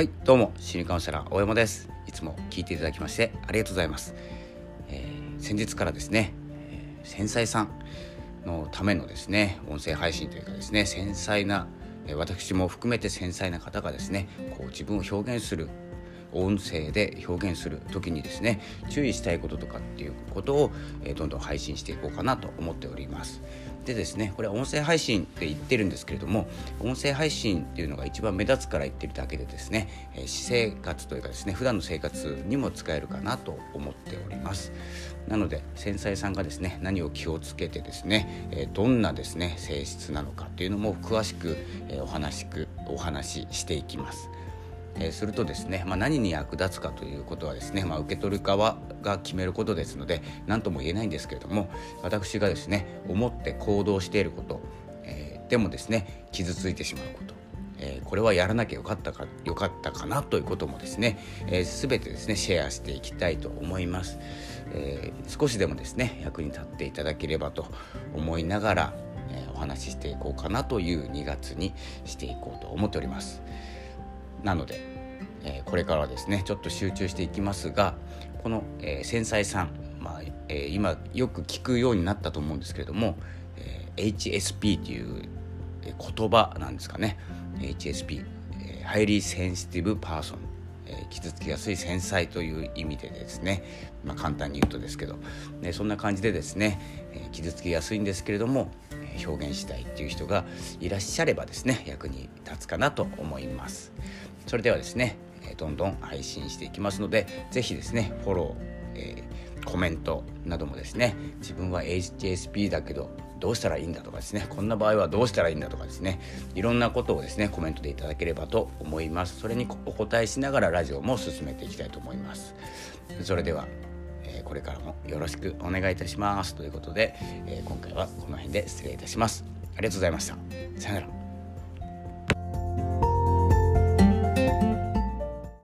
はいどうも心理カウンセラー大山です。いつも聞いていただきましてありがとうございます、えー、先日からですね、えー、繊細さんのためのですね音声配信というかですね繊細なえ私も含めて繊細な方がですねこう自分を表現する音声で表現する時にですね注意したいこととかっていうことを、えどんどん配信していこうかなと思っております。でですねこれは音声配信って言ってるんですけれども音声配信っていうのが一番目立つから言ってるだけでですね、え私生活というかですね普段の生活にも使えるかなと思っております。なので繊細さんがですね何を気をつけてですね、えどんなですね性質なのかっていうのも詳しく、えお話くお話ししていきます。えするとですね、まあ、何に役立つかということはですね、まあ、受け取る側が決めることですので何とも言えないんですけれども私がですね思って行動していること、えー、でもですね傷ついてしまうことえー、これはやらなきゃよかったかよかったかなということもですね、えー、全てですねシェアしていきたいと思います、えー、少しでもですね役に立っていただければと思いながら、えお話ししていこうかなという2月にしていこうと思っております。なので、え、これからはですねちょっと集中していきますがこの、え、繊細さん、まあえ、今よく聞くようになったと思うんですけれども、え、HSP という言葉なんですかね。HSP、 Highly Sensitive Person 傷つきやすい繊細という意味でですね、まあ、簡単に言うとですけど、ね、そんな感じでですね、傷つきやすいんですけれども表現したいっていう人がいらっしゃればですね役に立つかなと思います。それではですねどんどん配信していきますので是非ですねフォロー、えー、コメントなどもですね自分は HSP だけどどうしたらいいんだとかですねこんな場合はどうしたらいいんだとかですねいろんなことをですねコメントでいただければと思います。それにお答えしながらラジオも進めていきたいと思います。それではえこれからもよろしくお願いいたします。ということで、え今回はこの辺で失礼いたします。ありがとうございました。さよなら。